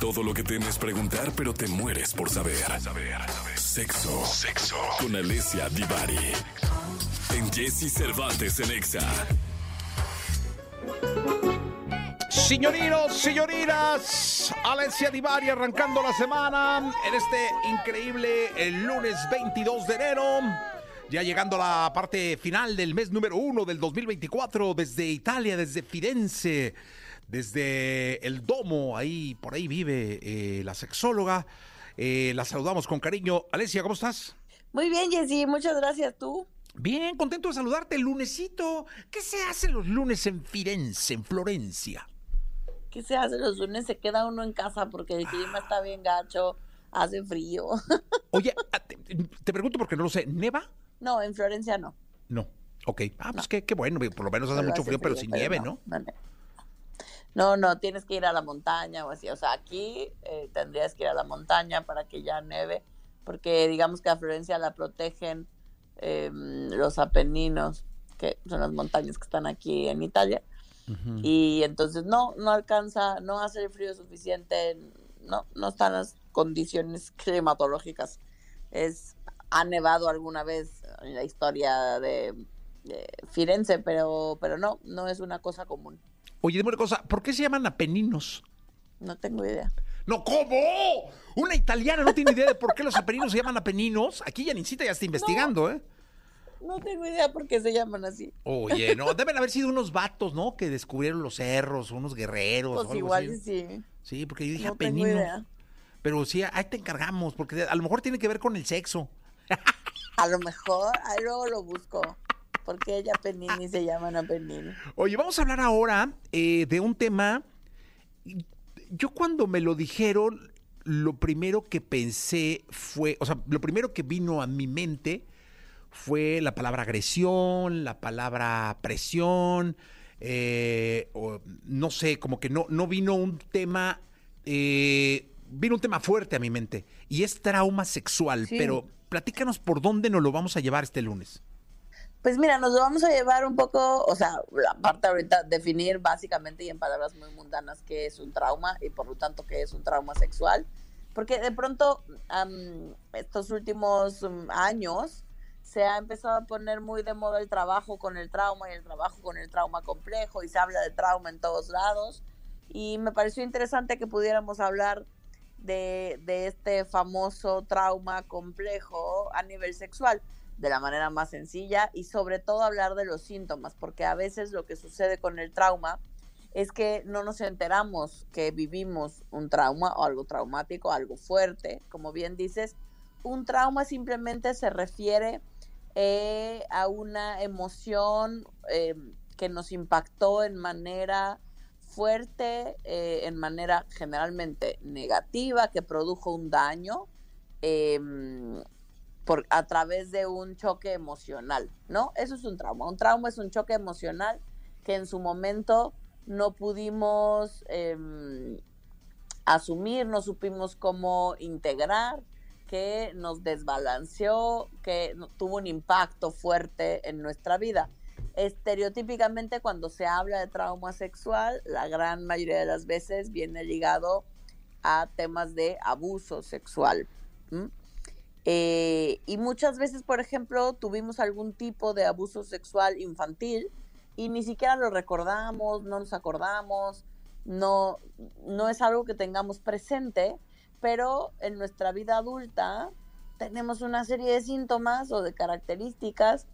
Todo lo que temes preguntar, pero te mueres por saber. Sexo. Sexo. Con Alessia Divari. En Jesse Cervantes en Exa. Señorinos, señoritas, Alessia Divari arrancando la semana en este increíble el lunes 22 de enero. Ya llegando a la parte final del mes número uno del 2024 desde Italia, desde Firenze, desde el Domo, ahí por ahí vive eh, la sexóloga. Eh, la saludamos con cariño. Alessia, ¿cómo estás? Muy bien, Jessy, muchas gracias. ¿Tú? Bien, contento de saludarte el lunesito. ¿Qué se hace los lunes en Firenze, en Florencia? ¿Qué se hace los lunes? Se queda uno en casa porque el clima está bien gacho, hace frío. Oye, ah, te, te pregunto porque no lo sé, ¿neva? No, en Florencia no. No. Ok. Ah, pues qué, qué bueno, por lo menos hace mucho hace frío, pero sin nieve, ¿no? No, no. No, no, tienes que ir a la montaña o así. O sea, aquí eh, tendrías que ir a la montaña para que ya nieve, porque digamos que a Florencia la protegen eh, los Apeninos, que son las montañas que están aquí en Italia. Y entonces no, no alcanza, no hace el frío suficiente, no, no están las condiciones climatológicas. Es, ha nevado alguna vez en la historia de, de Firenze, pero, pero no, no es una cosa común. Oye, dime una cosa, ¿por qué se llaman Apeninos? No tengo idea. No, ¿cómo? Una italiana no tiene idea de por qué los Apeninos se llaman Apeninos. Aquí Janicita ya está investigando, ¿eh? No tengo idea por qué se llaman así. Oye, no, deben haber sido unos vatos, ¿no? Que descubrieron los cerros, unos guerreros. o Pues algo igual así. sí. Sí, porque yo dije No tengo Apeninos. idea. Pero sí, ahí te encargamos, porque a lo mejor tiene que ver con el sexo. A lo mejor, ahí luego lo busco. Porque ella Penini se llaman a Penini. Oye, vamos a hablar ahora eh, de un tema. Yo cuando me lo dijeron, lo primero que pensé fue, o sea, lo primero que vino a mi mente fue la palabra agresión, la palabra presión, eh, o no sé, como que no, no vino un tema, eh, vino un tema fuerte a mi mente y es trauma sexual, Sí. pero platícanos por dónde nos lo vamos a llevar este lunes. Pues mira, nos vamos a llevar un poco, o sea, la parte ahorita, definir básicamente y en palabras muy mundanas qué es un trauma y por lo tanto qué es un trauma sexual. Porque de pronto, am, estos últimos um, años, se ha empezado a poner muy de moda el trabajo con el trauma y el trabajo con el trauma complejo y se habla de trauma en todos lados. Y me pareció interesante que pudiéramos hablar de, de este famoso trauma complejo a nivel sexual de la manera más sencilla y sobre todo hablar de los síntomas, porque a veces lo que sucede con el trauma es que no nos enteramos que vivimos un trauma o algo traumático, algo fuerte, como bien dices. Un trauma simplemente se refiere eh, a una emoción eh, que nos impactó en manera fuerte, eh, en manera generalmente negativa, que produjo un daño. Por, a través de un choque emocional, ¿no? Eso es un trauma. Un trauma es un choque emocional que en su momento no pudimos em, asumir, no supimos cómo integrar, que nos desbalanceó, que tuvo un impacto fuerte en nuestra vida. Estereotípicamente cuando se habla de trauma sexual, la gran mayoría de las veces viene ligado a temas de abuso sexual. ¿m? Eh, y muchas veces, por ejemplo, tuvimos algún tipo de abuso sexual infantil y ni siquiera lo recordamos, no nos acordamos, no, no es algo que tengamos presente, pero en nuestra vida adulta tenemos una serie de síntomas o de características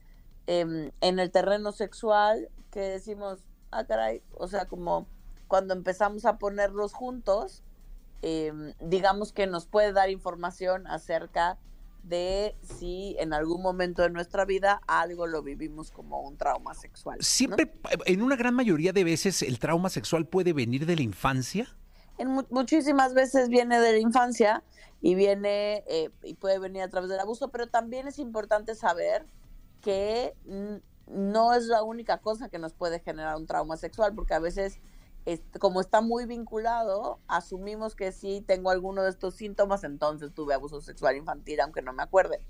em, en el terreno sexual que decimos, ah, caray, o sea, como cuando empezamos a ponerlos juntos, em, digamos que nos puede dar información acerca de si en algún momento de nuestra vida algo lo vivimos como un trauma sexual. ¿no? Siempre, en una gran mayoría de veces, el trauma sexual puede venir de la infancia. En mu- muchísimas veces viene de la infancia y viene eh, y puede venir a través del abuso, pero también es importante saber que no es la única cosa que nos puede generar un trauma sexual, porque a veces como está muy vinculado, asumimos que si tengo alguno de estos síntomas, entonces tuve abuso sexual infantil, aunque no me acuerde.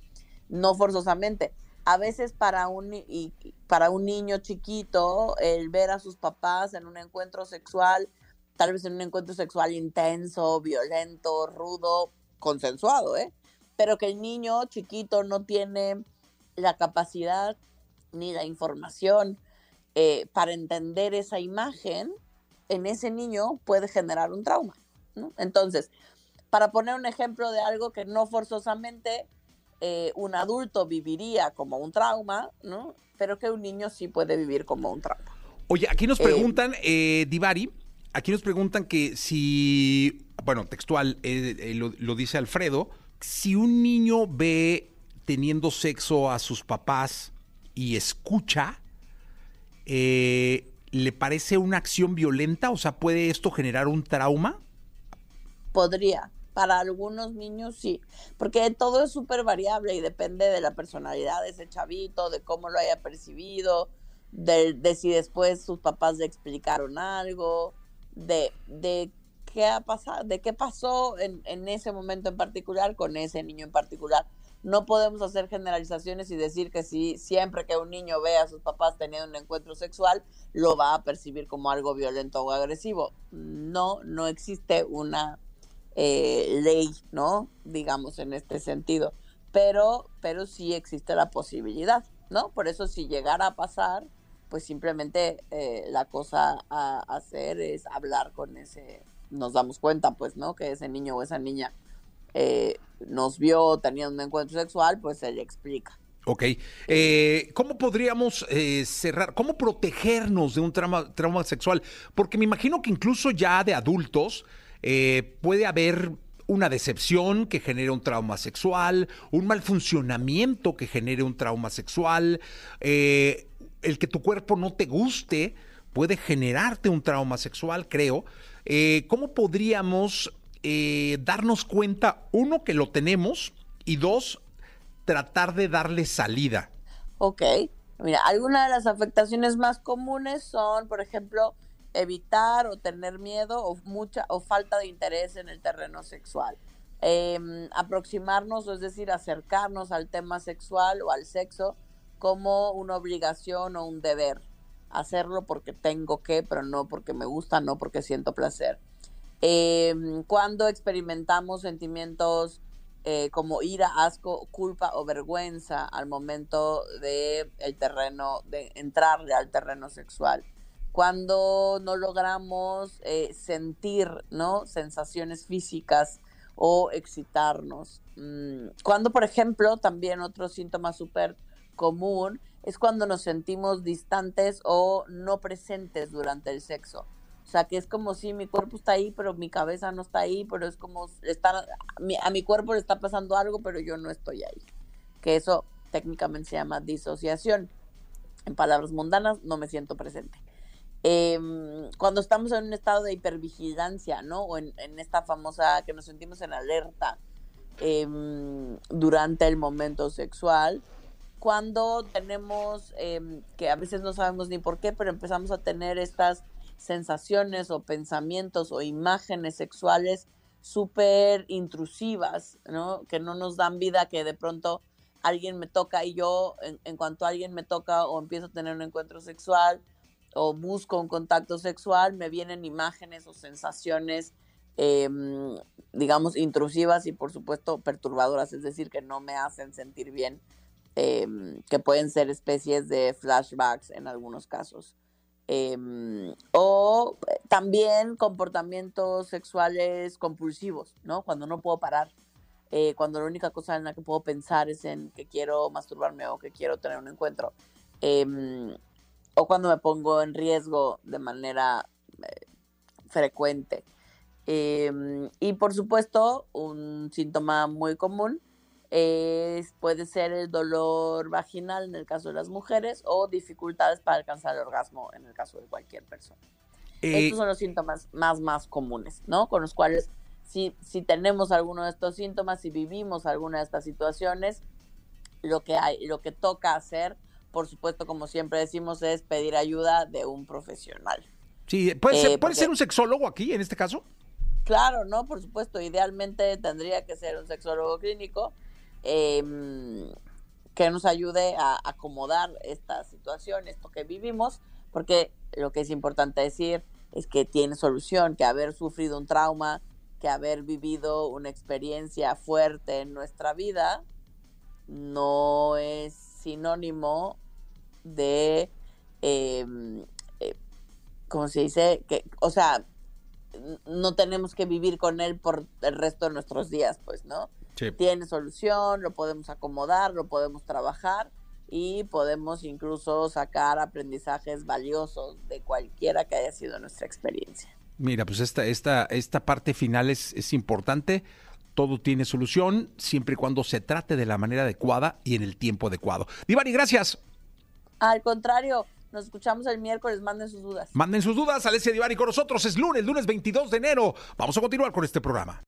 No forzosamente. A veces para un, para un niño chiquito, el ver a sus papás en un encuentro sexual tal vez en un encuentro sexual intenso, violento, rudo, consensuado, ¿eh? Pero que el niño chiquito no tiene la capacidad ni la información eh, para entender esa imagen, en ese niño puede generar un trauma. ¿no? Entonces, para poner un ejemplo de algo que no forzosamente eh, un adulto viviría como un trauma, ¿no? pero que un niño sí puede vivir como un trauma. Oye, aquí nos preguntan, eh, Divari, aquí nos preguntan que si, bueno, textual, lo, lo dice Alfredo, si un niño ve teniendo sexo a sus papás y escucha, eh, ¿le parece una acción violenta? O sea, ¿puede esto generar un trauma? Podría. Para algunos niños sí, porque todo es súper variable y depende de la personalidad de ese chavito, de cómo lo haya percibido, de, si después sus papás le explicaron algo, de, qué ha pasado, de qué pasó en ese momento en particular con ese niño en particular no podemos hacer generalizaciones y decir que si siempre que un niño ve a sus papás teniendo un encuentro sexual, lo va a percibir como algo violento o agresivo. No, no existe una eh, ley, ¿no? Digamos en este sentido. Pero, pero sí existe la posibilidad, ¿no? Por eso si llegara a pasar, pues simplemente eh, la cosa a hacer es hablar con ese, nos damos cuenta, pues, ¿no? Que ese niño o esa niña eh, nos vio teniendo un encuentro sexual, pues se explica. Ok. Eh, ¿Cómo podríamos eh, cerrar, cómo protegernos de un trauma sexual? Porque me imagino que incluso ya de adultos puede haber una decepción que genere un trauma sexual, un mal funcionamiento que genere un trauma sexual, el que tu cuerpo no te guste puede generarte un trauma sexual, creo. ¿Cómo podríamos eh, darnos cuenta, uno, que lo tenemos y dos, tratar de darle salida. Ok, mira, algunas de las afectaciones más comunes son, por ejemplo, evitar o tener miedo o mucha o falta de interés en el terreno sexual. Em, aproximarnos, es decir, acercarnos al tema sexual o al sexo como una obligación o un deber. Hacerlo porque tengo que, pero no porque me gusta, no porque siento placer. Em, cuando experimentamos sentimientos eh, como ira, asco, culpa o vergüenza al momento de el terreno, de entrarle al terreno sexual. Cuando no logramos eh, sentir, ¿no? Sensaciones físicas o excitarnos. Mm, cuando, por ejemplo, también otro síntoma súper común es cuando nos sentimos distantes o no presentes durante el sexo. O sea, que es como si mi cuerpo está ahí, pero mi cabeza no está ahí, pero es como está, a mi cuerpo le está pasando algo, pero yo no estoy ahí. Que eso técnicamente se llama disociación. En palabras mundanas, no me siento presente. Em, cuando estamos en un estado de hipervigilancia, ¿no? O en, esta famosa que nos sentimos en alerta em, durante el momento sexual, cuando tenemos, em, que a veces no sabemos ni por qué, pero empezamos a tener estas sensaciones o pensamientos o imágenes sexuales súper intrusivas, ¿no? Que no nos dan vida, que de pronto alguien me toca y yo, en, cuanto alguien me toca o empiezo a tener un encuentro sexual o busco un contacto sexual, me vienen imágenes o sensaciones, em, digamos, intrusivas y por supuesto perturbadoras, es decir, que no me hacen sentir bien, em, que pueden ser especies de flashbacks en algunos casos. Em, o también comportamientos sexuales compulsivos, ¿no? Cuando no puedo parar, eh, cuando la única cosa en la que puedo pensar es en que quiero masturbarme o que quiero tener un encuentro, em, o cuando me pongo en riesgo de manera eh, frecuente. Em, y por supuesto, un síntoma muy común puede ser el dolor vaginal en el caso de las mujeres o dificultades para alcanzar el orgasmo en el caso de cualquier persona. Eh, estos son los síntomas más, más comunes, ¿no? Con los cuales, si, si tenemos alguno de estos síntomas, si vivimos alguna de estas situaciones, lo que, hay, lo que toca hacer, por supuesto, como siempre decimos, es pedir ayuda de un profesional. Sí, ¿puede, ser, eh, ¿puede ser un sexólogo aquí, en este caso? Claro, ¿no? Por supuesto, idealmente tendría que ser un sexólogo clínico, Em, que nos ayude a acomodar esta situación, esto que vivimos, porque lo que es importante decir es que tiene solución, que haber sufrido un trauma, que haber vivido una experiencia fuerte en nuestra vida no es sinónimo de, em, eh, ¿cómo se dice? Que, o sea, no tenemos que vivir con él por el resto de nuestros días, pues, ¿no? Tiene solución, lo podemos acomodar, lo podemos trabajar y podemos incluso sacar aprendizajes valiosos de cualquiera que haya sido nuestra experiencia. Mira, pues esta, esta, esta parte final es, es importante. Todo tiene solución siempre y cuando se trate de la manera adecuada y en el tiempo adecuado. Divari, gracias. Al contrario, nos escuchamos el miércoles. Manden sus dudas. Manden sus dudas. Alessia Divari con nosotros. Es lunes, lunes 22 de enero. Vamos a continuar con este programa.